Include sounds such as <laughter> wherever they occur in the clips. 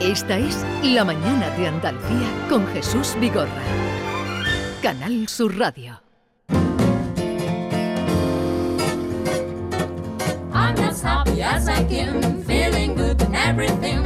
Esta es La Mañana de Andalucía con Jesús Vigorra. Canal Sur Radio. I'm as happy as I can, feeling good and everything,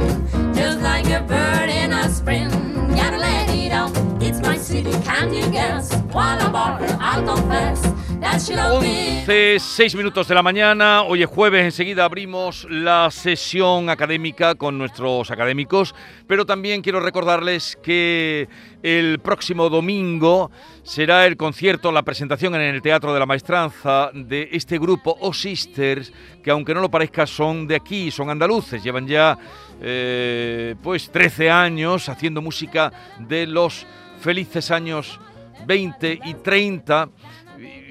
just like a bird in a spring. Gotta let it out, it's my city, can you guess? While I'm her, I'll confess that she loved me. 11, 6 minutos de la mañana. Hoy es jueves, enseguida abrimos la sesión académica con nuestros académicos, pero también quiero recordarles que el próximo domingo será el concierto, la presentación en el Teatro de la Maestranza de este grupo O Sisters, que aunque no lo parezca son de aquí, son andaluces, llevan ya eh, pues 13 años haciendo música de los felices años 20 y 30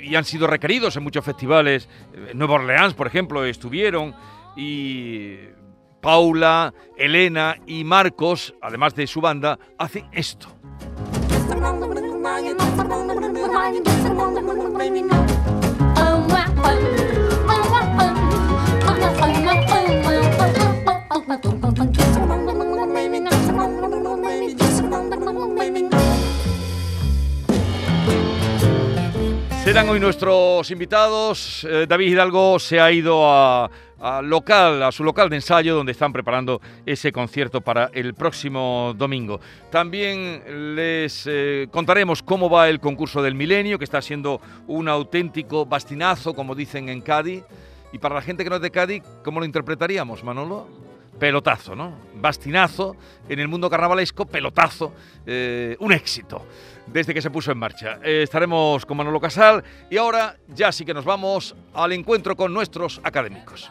y- han sido requeridos en muchos festivales. En Nueva Orleans, por ejemplo, estuvieron y Paula, Elena y Marcos, además de su banda, hacen esto. Serán hoy nuestros invitados. Eh, David Hidalgo se ha ido a, a local, a su local de ensayo, donde están preparando ese concierto para el próximo domingo. También les eh, contaremos cómo va el concurso del milenio, que está siendo un auténtico bastinazo, como dicen en Cádiz. Y para la gente que no es de Cádiz, ¿cómo lo interpretaríamos, Manolo? Pelotazo, ¿no? Bastinazo en el mundo carnavalesco, pelotazo, eh, un éxito desde que se puso en marcha. Eh, estaremos con Manolo Casal y ahora ya sí que nos vamos al encuentro con nuestros académicos.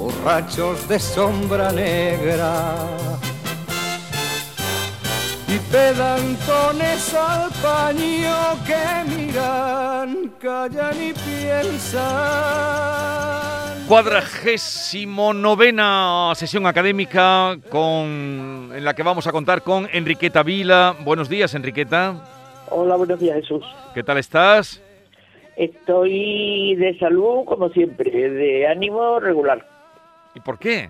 borrachos de sombra negra. Y pedantones al paño que miran, callan y piensan. Cuadragésimo novena sesión académica con, en la que vamos a contar con Enriqueta Vila. Buenos días, Enriqueta. Hola, buenos días, Jesús. ¿Qué tal estás? Estoy de salud, como siempre, de ánimo regular. ¿Y por qué?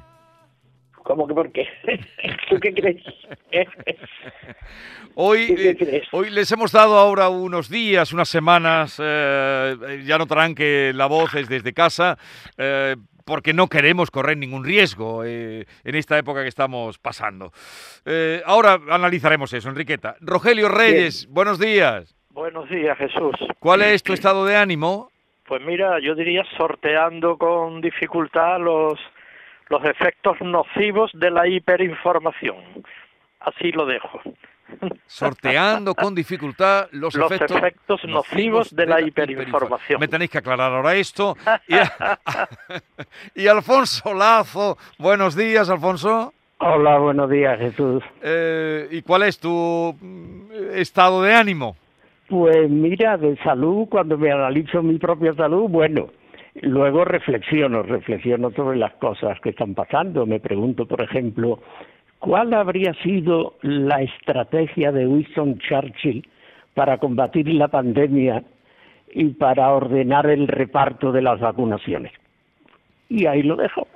¿Cómo que por qué? <laughs> ¿Tú qué crees? <laughs> Hoy, ¿Tú qué eh, crees? hoy les hemos dado ahora unos días, unas semanas, eh, ya notarán que la voz es desde casa, eh, porque no queremos correr ningún riesgo eh, en esta época que estamos pasando. Eh, ahora analizaremos eso, Enriqueta. Rogelio Reyes, buenos días. Buenos días, Jesús. ¿Cuál es tu estado de ánimo? Pues mira, yo diría sorteando con dificultad los, los efectos nocivos de la hiperinformación. Así lo dejo. Sorteando con dificultad los, Los efectos, efectos nocivos de la hiperinformación. Me tenéis que aclarar ahora esto. Y, <laughs> y Alfonso Lazo, buenos días, Alfonso. Hola, buenos días, Jesús. Eh, ¿Y cuál es tu mm, estado de ánimo? Pues mira, de salud, cuando me analizo mi propia salud, bueno, luego reflexiono, reflexiono sobre las cosas que están pasando. Me pregunto, por ejemplo, ¿cuál habría sido la estrategia de Winston Churchill para combatir la pandemia y para ordenar el reparto de las vacunaciones? Y ahí lo dejo.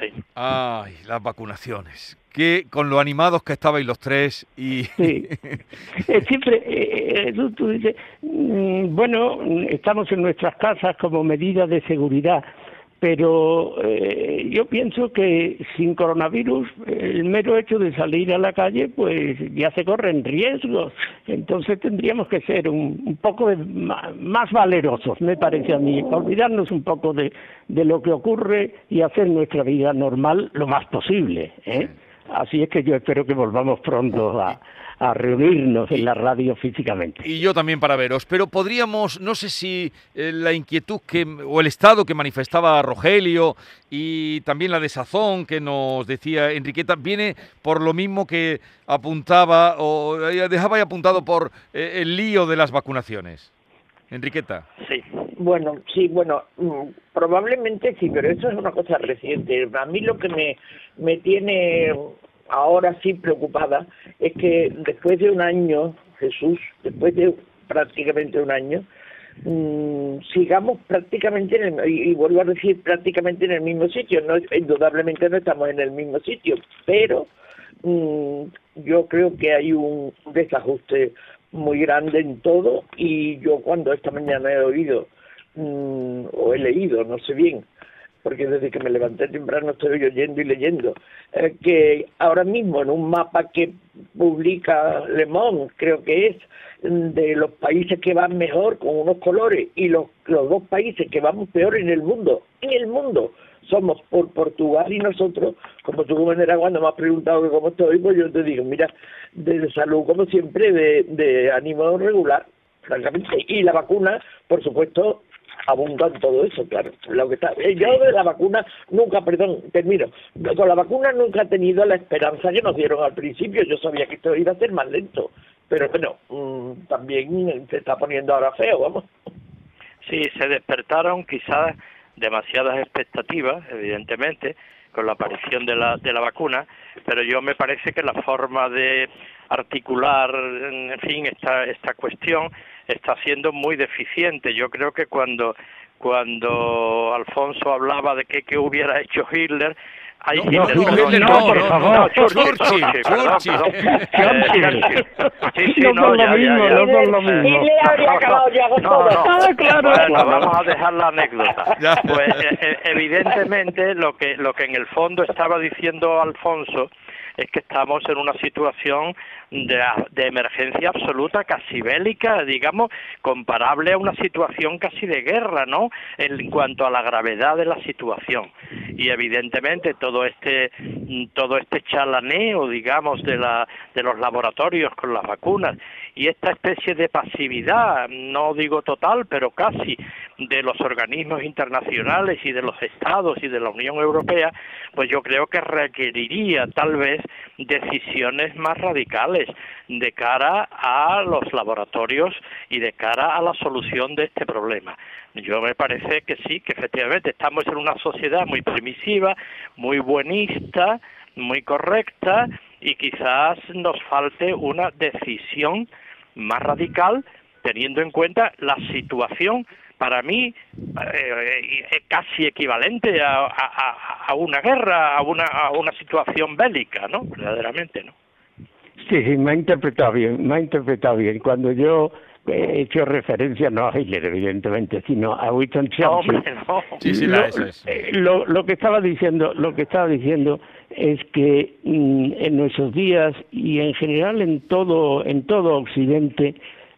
Sí. Ay, las vacunaciones. Que con lo animados que estabais los tres y... Sí. <laughs> Eh, Siempre, eh, eh, tú, tú dices, mm, bueno, estamos en nuestras casas como medida de seguridad, pero eh, yo pienso que sin coronavirus, el mero hecho de salir a la calle, pues ya se corren riesgos. Entonces tendríamos que ser un, un poco de- más valerosos, me parece a mí, olvidarnos un poco de, de lo que ocurre y hacer nuestra vida normal lo más posible. ¿eh? Así es que yo espero que volvamos pronto a, a reunirnos en la radio físicamente. Y yo también para veros, pero podríamos, no sé si eh, la inquietud que, o el estado que manifestaba Rogelio y también la desazón que nos decía Enriqueta, viene por lo mismo que apuntaba o eh, dejaba ahí apuntado por eh, el lío de las vacunaciones. Enriqueta. Sí. Bueno, sí, bueno, mm, probablemente sí, pero eso es una cosa reciente. A mí lo que me, me tiene ahora sí preocupada es que después de un año, Jesús, después de prácticamente un año, mm, sigamos prácticamente, en el, y, vuelvo a decir prácticamente en el mismo sitio. No, indudablemente no estamos en el mismo sitio, pero mm, yo creo que hay un desajuste muy grande en todo y yo cuando esta mañana he oído mm, o he leído, no sé bien, porque desde que me levanté temprano estoy oyendo y leyendo, eh, que ahora mismo en un mapa que publica Le Monde, creo que es, de los países que van mejor con unos colores y los, los dos países que vamos peor en el mundo, en el mundo, somos por Portugal y nosotros, como tú como cuando me has preguntado que cómo estoy, pues yo te digo, mira, de salud como siempre, de, de ánimo regular, francamente, y la vacuna, por supuesto, abunda en todo eso, claro. Lo que está, eh, yo de la vacuna nunca, perdón, termino, con la vacuna nunca he tenido la esperanza que nos dieron al principio, yo sabía que esto iba a ser más lento, pero bueno, mm, también se está poniendo ahora feo, vamos. Sí, se despertaron quizás demasiadas expectativas, evidentemente, con la aparición de la, de la vacuna, pero yo me parece que la forma de articular, en fin, esta, esta cuestión está siendo muy deficiente. Yo creo que cuando cuando Alfonso hablaba de que, que hubiera hecho Hitler, hay no, Hitler, no, Hitler, no, por favor, Churchill, Churchill, Churchill. Sí, sí, no, ya, ya, ya. No son lo mismo. Hitler habría acabado ya con todo. Ah, claro. Bueno, vamos a dejar la anécdota. <laughs> Pues evidentemente lo que lo que en el fondo estaba diciendo Alfonso es que estamos en una situación de, de, emergencia absoluta, casi bélica, digamos, comparable a una situación casi de guerra, ¿no? En cuanto a la gravedad de la situación. Y evidentemente todo este todo este chalaneo, digamos, de la de los laboratorios con las vacunas y esta especie de pasividad, no digo total, pero casi de los organismos internacionales y de los estados y de la Unión Europea, pues yo creo que requeriría tal vez decisiones más radicales de cara a los laboratorios y de cara a la solución de este problema. Yo me parece que sí, que efectivamente estamos en una sociedad muy primisiva, muy buenista, muy correcta y quizás nos falte una decisión más radical teniendo en cuenta la situación para mí eh, es casi equivalente a, a, a, una guerra, a una, a una situación bélica, ¿no? Verdaderamente, ¿no? Sí, sí, me ha interpretado bien, me ha interpretado bien. Cuando yo he hecho referencia no a Hitler, evidentemente, sino a Winston Churchill. No, Sí, sí, la, es. eh, lo, lo que estaba diciendo, lo que estaba diciendo es que mm, en nuestros días y en general en todo en todo Occidente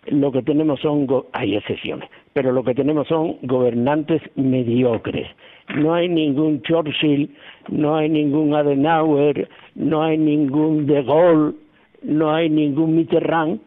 lo que tenemos son hay excepciones, pero lo que tenemos son gobernantes mediocres. No hay ningún Churchill, no hay ningún Adenauer, no hay ningún De Gaulle, no hay ningún Mitterrand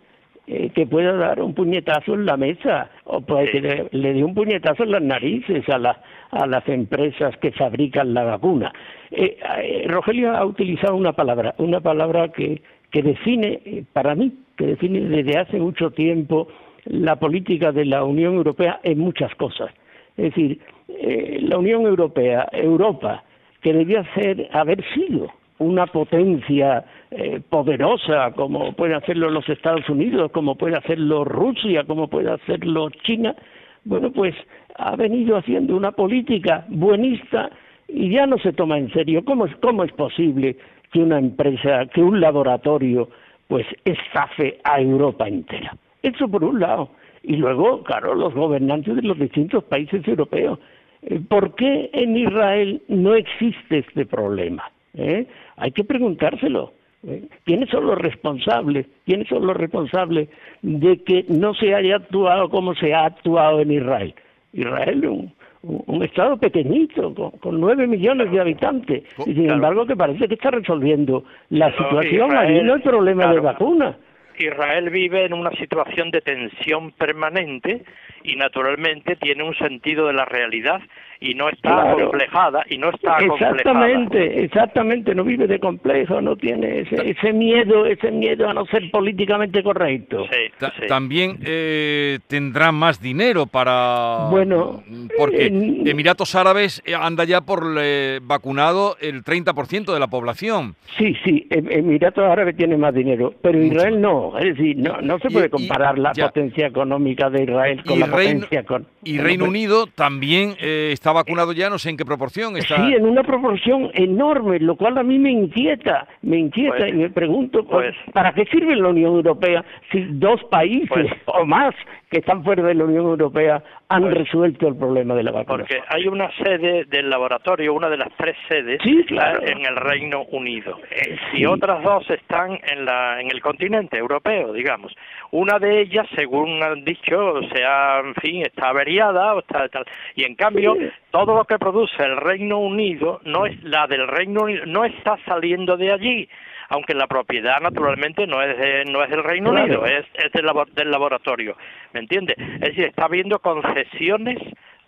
eh, que pueda dar un puñetazo en la mesa o puede que le, le dé un puñetazo en las narices a, la, a las empresas que fabrican la vacuna. Eh, eh, Rogelio ha utilizado una palabra, una palabra que, que define, eh, para mí, que define desde hace mucho tiempo la política de la Unión Europea en muchas cosas. Es decir, eh, la Unión Europea, Europa, que debía ser, haber sido una potencia eh, poderosa como puede hacerlo los Estados Unidos, como puede hacerlo Rusia, como puede hacerlo China, bueno, pues ha venido haciendo una política buenista y ya no se toma en serio. ¿Cómo es, cómo es posible que una empresa, que un laboratorio, pues estafe a Europa entera? Eso por un lado. Y luego, claro, los gobernantes de los distintos países europeos. Eh, ¿Por qué en Israel no existe este problema? ¿Eh? Hay que preguntárselo. ¿Eh? ¿Quiénes son los responsables? ¿Quiénes son los responsables de que no se haya actuado como se ha actuado en Israel? Israel, un, un estado pequeñito, con, nueve millones de habitantes, y sin embargo que parece que está resolviendo la situación, ahí no hay problema de vacuna. Israel vive en una situación de tensión permanente y naturalmente tiene un sentido de la realidad y no está complejada y no está exactamente exactamente no vive de complejo no tiene ese, ese miedo ese miedo a no ser políticamente correcto. Sí, también eh, tendrá más dinero para bueno porque Emiratos Árabes eh, anda ya por eh, vacunado el 30% de la población. Sí sí em, Emiratos Árabes tiene más dinero pero Israel no es decir no no se puede comparar la potencia económica de Israel con la potencia con y Reino Unido también está vacunado ya, no sé en qué proporción está. Sí, en una proporción enorme, lo cual a mí me inquieta, me inquieta pues, y me pregunto, pues, ¿para qué sirve la Unión Europea si dos países pues, o más que están fuera de la Unión Europea han resuelto el problema de la vacuna? Porque hay una sede del laboratorio, una de las tres sedes, en el Reino Unido, eh, y otras dos están en, la, en el continente europeo, digamos. Una de ellas, según han dicho, sea, en fin, está averiada, o está, tal, y en cambio todo lo que produce el Reino Unido no es la del Reino Unido no está saliendo de allí aunque la propiedad naturalmente no es no es del Reino Unido es, es del, del laboratorio me entiende es decir está habiendo concesiones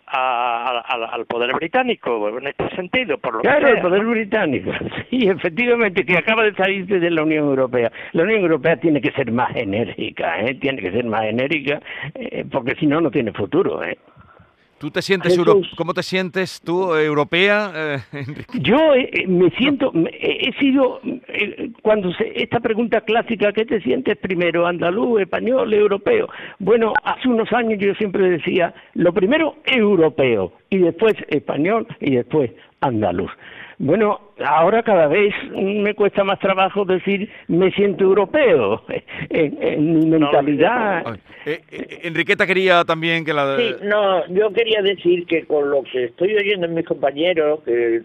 al poder británico en este sentido por lo claro el poder británico <laughs> sí efectivamente que acaba de salir de la Unión Europea la Unión Europea tiene que ser más enérgica ¿eh? tiene que ser más enérgica eh, porque si no no tiene futuro ¿eh? ¿Tú te sientes ¿Cómo te sientes tú, europea, eh, <laughs> Yo eh, eh, me siento, he sido, cuando se, esta pregunta clásica, ¿qué te sientes primero, andaluz, español, europeo? Bueno, hace unos años yo siempre decía, lo primero europeo, y después español, y después andaluz. Bueno, ahora cada vez me cuesta más trabajo decir me siento europeo <laughs> en, mi mentalidad. Eh, eh, Enriqueta quería también que la... Sí, no, yo quería decir que con lo que estoy oyendo en mis compañeros, que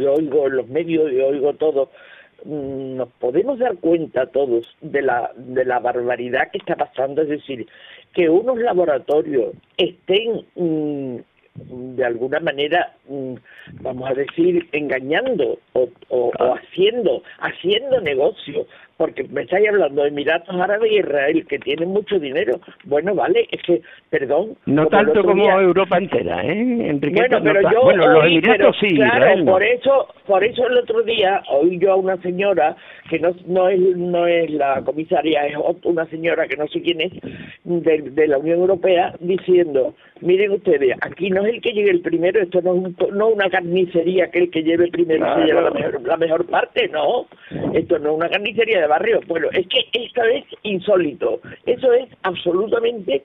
yo oigo en los medios y oigo todo, mm, nos podemos dar cuenta todos de la, de la barbaridad que está pasando, es decir, que unos laboratorios estén mm, de alguna manera, mm, vamos a decir, engañando o, o, haciendo, haciendo negocio, porque me estáis hablando de Emiratos Árabes y Israel, que tienen mucho dinero. Bueno, vale, es que, perdón. No tanto como Europa entera, ¿eh? Enriqueta, bueno, pero yo. Bueno, los Emiratos sí. Claro, por eso, por eso el otro día oí yo a una señora, que no, no, es, no es la comisaria, es una señora que no sé quién es, de, de la Unión Europea, diciendo miren ustedes, aquí no es el que llegue el primero, esto no es no una carnicería que el que lleve primero se lleva la mejor, la mejor parte, no, esto no es una carnicería de barrio, bueno, es que esto es insólito, eso es absolutamente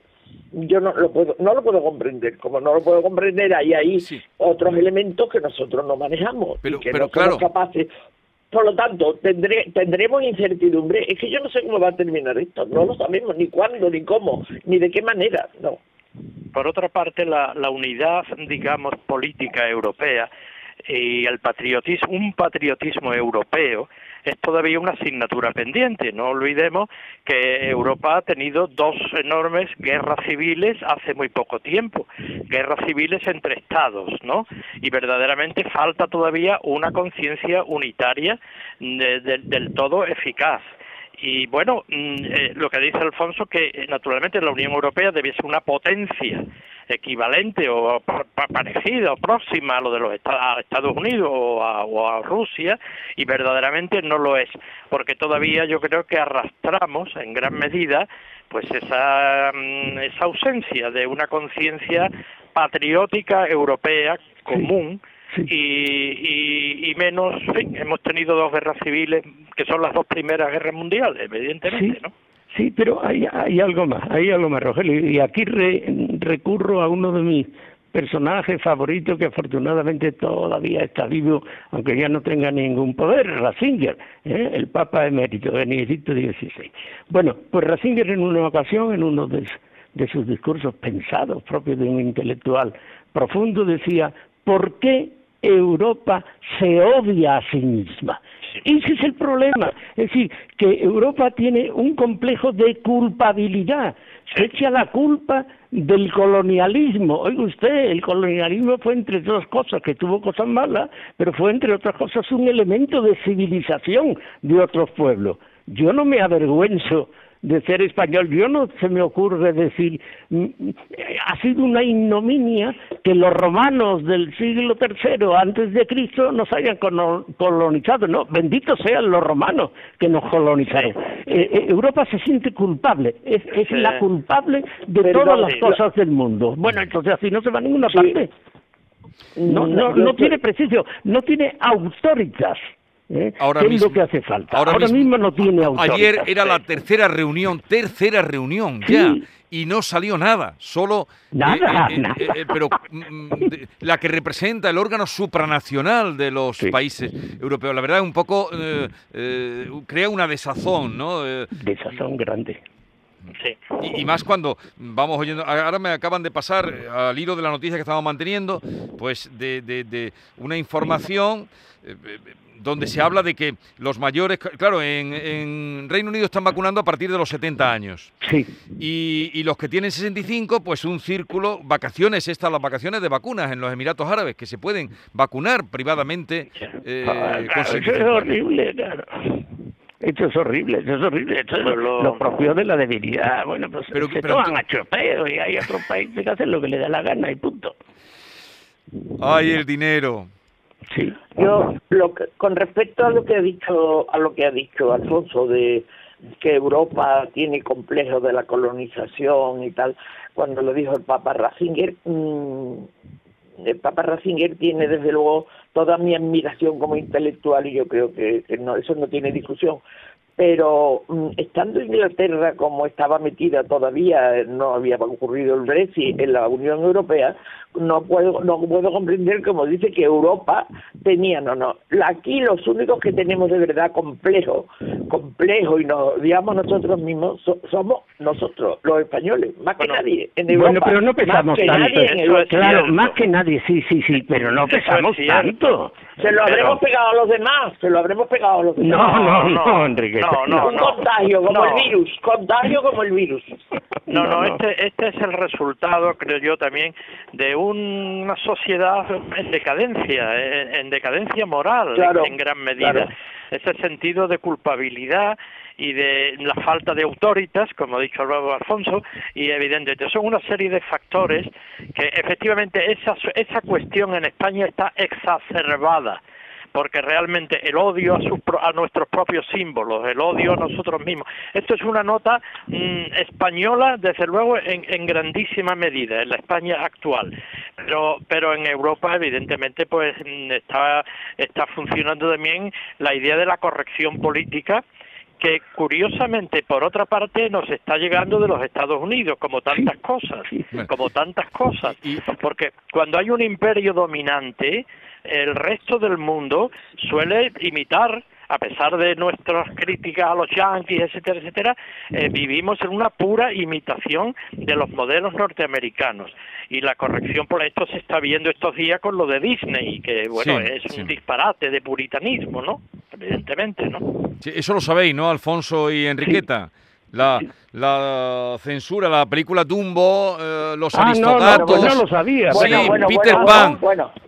yo no lo puedo no lo puedo comprender como no lo puedo comprender hay ahí otros elementos que nosotros no manejamos pero, y que pero no claro. somos capaces por lo tanto, tendré, tendremos incertidumbre. Es que yo no sé cómo va a terminar esto. No lo sabemos ni cuándo, ni cómo, ni de qué manera. No. Por otra parte, la, la unidad, digamos, política europea y el patriotismo, un patriotismo europeo es todavía una asignatura pendiente. No olvidemos que Europa ha tenido dos enormes guerras civiles hace muy poco tiempo, guerras civiles entre estados, ¿no? Y verdaderamente falta todavía una conciencia unitaria del todo eficaz. Y bueno, mm, eh, lo que dice Alfonso, que eh, naturalmente la Unión Europea debe ser una potencia equivalente o parecida o próxima a lo de los Estados Unidos o a, Rusia y verdaderamente no lo es porque todavía yo creo que arrastramos en gran medida pues esa, mm, esa ausencia de una conciencia patriótica europea común y, y, menos, hemos tenido dos guerras civiles que son las dos primeras guerras mundiales, evidentemente, ¿no? Sí, pero hay, hay algo más, hay algo más, Rogelio, y aquí recurro a uno de mis personajes favoritos que afortunadamente todavía está vivo, aunque ya no tenga ningún poder, Ratzinger, ¿eh? el Papa emérito, Benedicto XVI. Bueno, pues Ratzinger en una ocasión, en uno de, de sus discursos pensados, propios de un intelectual profundo, decía, ¿por qué Europa se odia a sí misma. Ese es el problema. Es decir, que Europa tiene un complejo de culpabilidad. Se echa la culpa del colonialismo. Oiga usted, el colonialismo fue entre otras cosas, que tuvo cosas malas, pero fue entre otras cosas un elemento de civilización de otros pueblos. Yo no me avergüenzo de ser español. Yo no se me ocurre decir, mm, ha sido una ignominia que los romanos del siglo III antes de Cristo nos hayan colonizado. No, benditos sean los romanos que nos colonizaron. Eh, eh, Europa se siente culpable, es, es la culpable de todas las cosas del mundo. Bueno, entonces así no se va a ninguna parte. No, no, no tiene preciso, no tiene autoritas. ¿Eh? Ahora ¿Qué mismo, es lo que hace falta? Ahora, mismo, no tiene autoridad. Ayer era la tercera reunión, tercera reunión ya, y no salió nada, solo... Nada, eh, eh, pero mm, la que representa el órgano supranacional de los países europeos, la verdad, un poco crea una desazón, ¿no? desazón grande. Sí. Y, más cuando vamos oyendo, ahora me acaban de pasar al hilo de la noticia que estamos manteniendo, pues de, de una información donde se habla de que los mayores, claro, en, Reino Unido están vacunando a partir de los 70 años. Sí. Y, los que tienen 65, pues un círculo, vacaciones, estas las vacaciones de vacunas en los Emiratos Árabes, que se pueden vacunar privadamente. Eh, ah, es horrible, claro. Esto es horrible, esto es horrible, esto es lo, propio de la debilidad. Bueno, pues pero, se pero, toman a chopeo y hay otros países que hacen lo que le da la gana y punto. Ay, el dinero. Sí. Yo, lo con respecto a lo que ha dicho, a lo que ha dicho Alfonso de que Europa tiene complejo de la colonización y tal, cuando lo dijo el Papa Ratzinger, mm, el Papa Ratzinger tiene desde luego toda mi admiración como intelectual y yo creo que, que no, eso no tiene discusión pero mm, estando Inglaterra como estaba metida todavía, no había ocurrido el Brexit en la Unión Europea, no puedo no puedo comprender como dice que Europa tenía no no aquí los únicos que tenemos de verdad complejo complejo y nos digamos nosotros mismos somos nosotros los españoles más que nadie en Europa bueno pero no pesamos tanto. claro más que nadie sí sí sí pero no pesamos tanto. Se lo habremos pegado a los demás se lo habremos pegado a los demás. no no no Enrique no, no, un contagio como el virus contagio como el virus. No no este este es el resultado creo yo también de una sociedad en decadencia, en, decadencia moral en, gran medida. Ese sentido de culpabilidad y de la falta de autoritas, como ha dicho luego Alfonso, y evidentemente son una serie de factores que efectivamente esa, esa cuestión en España está exacerbada porque realmente el odio a, a nuestros propios símbolos, el odio a nosotros mismos. Esto es una nota mm, española, desde luego, en, en, grandísima medida, en la España actual. Pero, pero en Europa, evidentemente, pues mm, está, está funcionando también la idea de la corrección política, que curiosamente por otra parte nos está llegando de los Estados Unidos como tantas cosas como tantas cosas porque cuando hay un imperio dominante el resto del mundo suele imitar a pesar de nuestras críticas a los yanquis, etcétera, etcétera, eh, vivimos en una pura imitación de los modelos norteamericanos. Y la corrección por esto se está viendo estos días con lo de Disney, que bueno, es un disparate de puritanismo, ¿no? Evidentemente, ¿no? eso lo sabéis, ¿no, Alfonso y Enriqueta? La, la censura, la película Dumbo, eh, los ah, aristogatos. No, no, no, lo sabía. Sí, Peter Pan.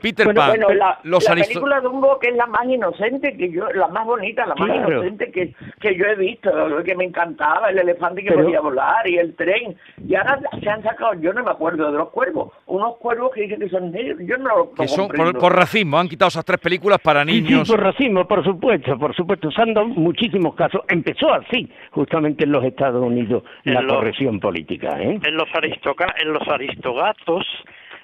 Peter Pan. la, los la película Dumbo que es la más inocente que yo, la más bonita, la más inocente que, que yo he visto, que me encantaba, el elefante que podía volar y el tren. Y ahora se han sacado, yo no me acuerdo de los cuervos, unos cuervos que dicen que son negros, yo no lo que son por, racismo, han quitado esas tres películas para niños. Sí, por racismo, por supuesto, por supuesto. Se han dado muchísimos casos. Empezó así, justamente en los Estados Unidos la corrección política. ¿eh? En los, en los aristogatos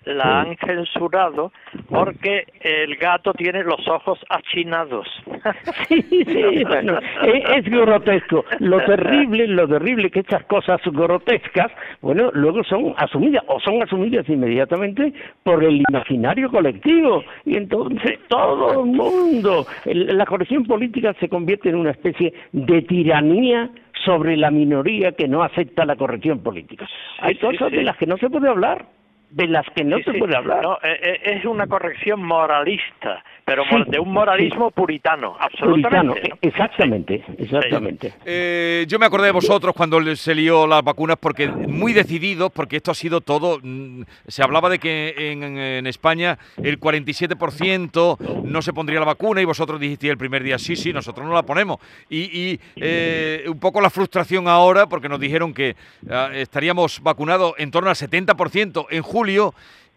la han censurado porque el gato tiene los ojos achinados. <laughs> Sí, sí, bueno, es, grotesco. Lo terrible, lo terrible que estas cosas grotescas, bueno, luego son asumidas o son asumidas inmediatamente por el imaginario colectivo y entonces todo el mundo, la corrección política se convierte en una especie de tiranía sobre la minoría que no acepta la corrección política. Hay cosas de las que no se puede hablar. De las que no Sí, se sí. puede hablar. No, eh, eh, es una corrección moralista, pero Sí, de un moralismo puritano, Puritano, absolutamente. ¿no? exactamente, exactamente. Eh, yo me acordé de vosotros cuando se lió las vacunas porque muy decididos, porque esto ha sido todo. mm, Se hablaba de que en, en España el 47% no se pondría la vacuna y vosotros dijisteis el primer día, sí, sí, nosotros no la ponemos. Y, y, eh, un poco la frustración ahora, porque nos dijeron que ah, estaríamos vacunados en torno al 70% en julio.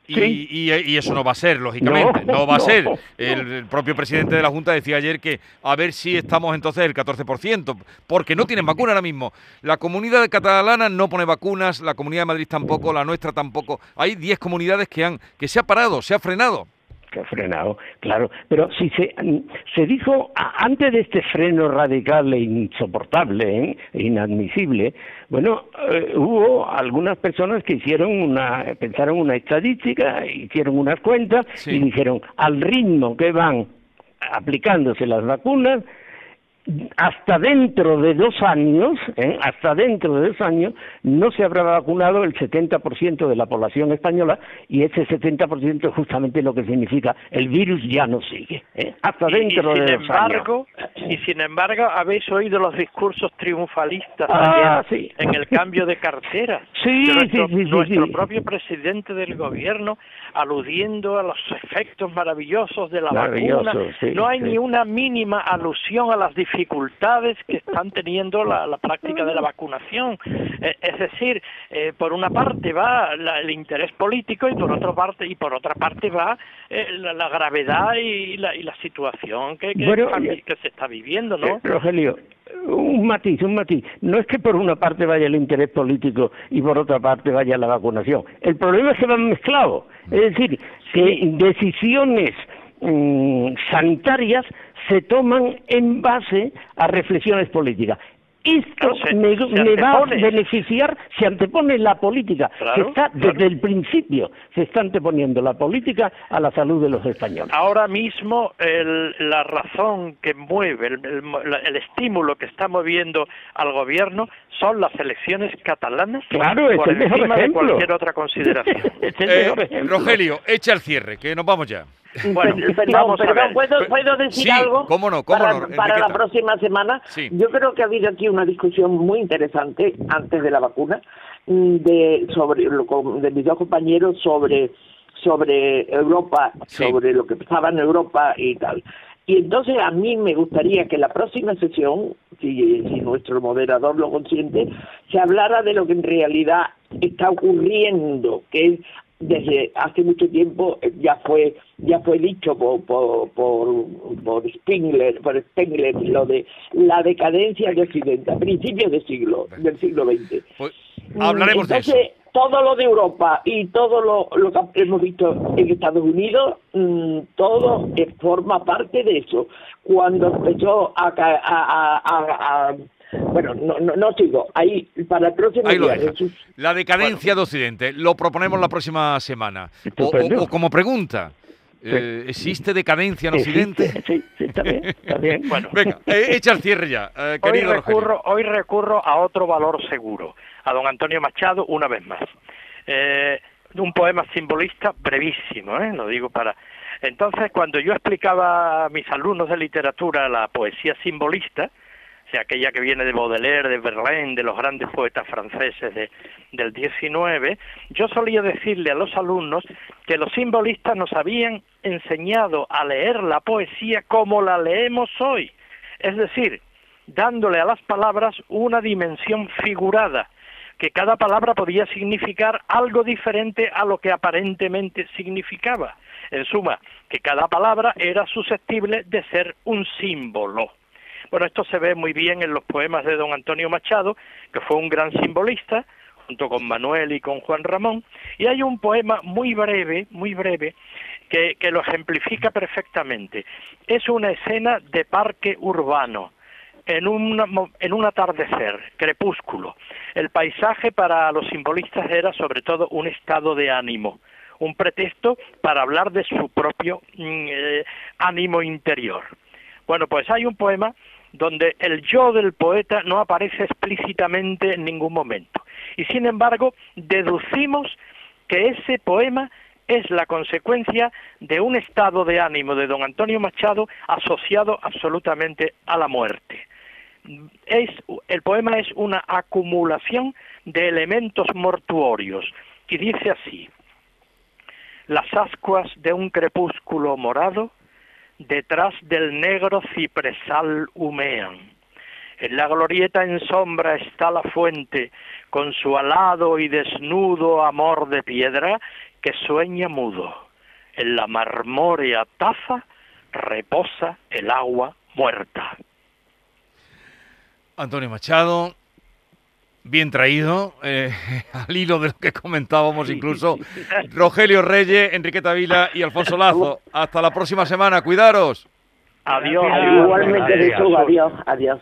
Y, Sí. y- y eso no va a ser, lógicamente, no, No, va a no, ser. no. El, el propio presidente de la Junta decía ayer que a ver si estamos entonces el 14%, porque no tienen vacuna ahora mismo. La comunidad catalana no pone vacunas, la comunidad de Madrid tampoco, la nuestra tampoco. Hay 10 comunidades que han que se ha parado, se ha frenado. Que ha frenado, claro. Pero si se, se dijo antes de este freno radical e insoportable, ¿eh? e inadmisible, bueno, eh, hubo algunas personas que hicieron una, pensaron una estadística, hicieron unas cuentas Sí. y dijeron, al ritmo que van aplicándose las vacunas, hasta dentro de dos años, ¿eh? hasta dentro de dos años, no se habrá vacunado el 70% de la población española y ese 70% es justamente lo que significa el virus ya no sigue. ¿eh? Hasta Y- y, dentro de dos embargo, y sin embargo habéis oído los discursos triunfalistas Ah, sí. en el cambio de cartera. <laughs> Sí, de nuestro, sí, sí, sí, nuestro propio presidente del gobierno aludiendo a los efectos maravillosos de la Maravilloso, vacuna. sí, no hay ni una mínima alusión a las dificultades que están teniendo la, la práctica de la vacunación. Eh, es decir, eh, por una parte va la- el interés político y por otra parte y por otra parte va eh, la, la gravedad y la, y la situación que, que, Bueno, está- eh, que se está viviendo, ¿no? Rogelio, un matiz, un matiz. No es que por una parte vaya el interés político y por otra parte vaya la vacunación. El problema es que van mezclados. Es decir, que decisiones mm, sanitarias se toman en base a reflexiones políticas. Esto Claro, se- me, se me va a beneficiar, se antepone la política, Claro, que está claro. desde el principio, se está anteponiendo la política a la salud de los españoles. Ahora mismo el- la razón que mueve, el, el el estímulo que está moviendo al gobierno son las elecciones catalanas Claro, es por el mejor encima de ejemplo. cualquier otra consideración. <laughs> Es el Eh, mejor ejemplo. Rogelio, echa el cierre, que nos vamos ya. Bueno, Per- perdón, perdón. ¿puedo, puedo decir sí, algo? cómo no, cómo para, no, para la próxima semana. Sí. Yo creo que ha habido aquí una discusión muy interesante antes de la vacuna mm, de sobre de mis dos compañeros sobre sobre Europa, Sí. sobre lo que pasaba en Europa y tal. Y entonces a mí me gustaría que la próxima sesión, si, si nuestro moderador lo consiente, se hablara de lo que en realidad está ocurriendo, que es desde hace mucho tiempo eh, ya fue ya fue dicho por por por, por Spengler por Spengler lo de la decadencia de Occidente a principios del siglo del siglo XX Pues hablaremos de entonces, eso. todo lo de Europa y todo lo, lo que hemos visto en Estados Unidos, mm, todo eh, forma parte de eso. Cuando empezó a, a- a- a- bueno, no, no, no sigo. Ahí, para el próximo Ahí lo día, deja. Jesús. La decadencia de Occidente, lo proponemos la próxima semana. O, Estupendo. o- o como pregunta, eh, ¿existe decadencia en Occidente? Sí, sí, está bien, está bien. <laughs> Bueno, Venga, eh, echa el cierre ya, eh, hoy Rogelio. recurro, hoy recurro a otro valor seguro, a don Antonio Machado una vez más. Eh, un poema simbolista brevísimo, ¿eh? lo digo para... Entonces, cuando yo explicaba a mis alumnos de literatura la poesía simbolista, sea, aquella que viene de Baudelaire, de Verlaine, de los grandes poetas franceses de, del 19, yo solía decirle a los alumnos que los simbolistas nos habían enseñado a leer la poesía como la leemos hoy, es decir, dándole a las palabras una dimensión figurada, que cada palabra podía significar algo diferente a lo que aparentemente significaba. En suma, que cada palabra era susceptible de ser un símbolo. Bueno, esto se ve muy bien en los poemas de don Antonio Machado, que fue un gran simbolista, junto con Manuel y con Juan Ramón, y hay un poema muy breve, muy breve, que, que lo ejemplifica perfectamente. Es una escena de parque urbano, en, una en un atardecer, crepúsculo. El paisaje para los simbolistas era sobre todo un estado de ánimo, un pretexto para hablar de su propio mm, eh, ánimo interior. Bueno, pues hay un poema donde el yo del poeta no aparece explícitamente en ningún momento. Y sin embargo, deducimos que ese poema es la consecuencia de un estado de ánimo de don Antonio Machado asociado absolutamente a la muerte. Es, el poema es una acumulación de elementos mortuorios y dice así, las ascuas de un crepúsculo morado detrás del negro cipresal humean. En la glorieta en sombra está la fuente, con su alado y desnudo amor de piedra que sueña mudo. En la marmórea taza reposa el agua muerta. Antonio Machado, bien traído, eh, <laughs> al hilo de lo que comentábamos incluso. Rogelio Reyes, Enriqueta Vila y Alfonso Lazo. Hasta la próxima semana, cuidaros. Adiós. Igualmente, Jesús, adiós, adiós.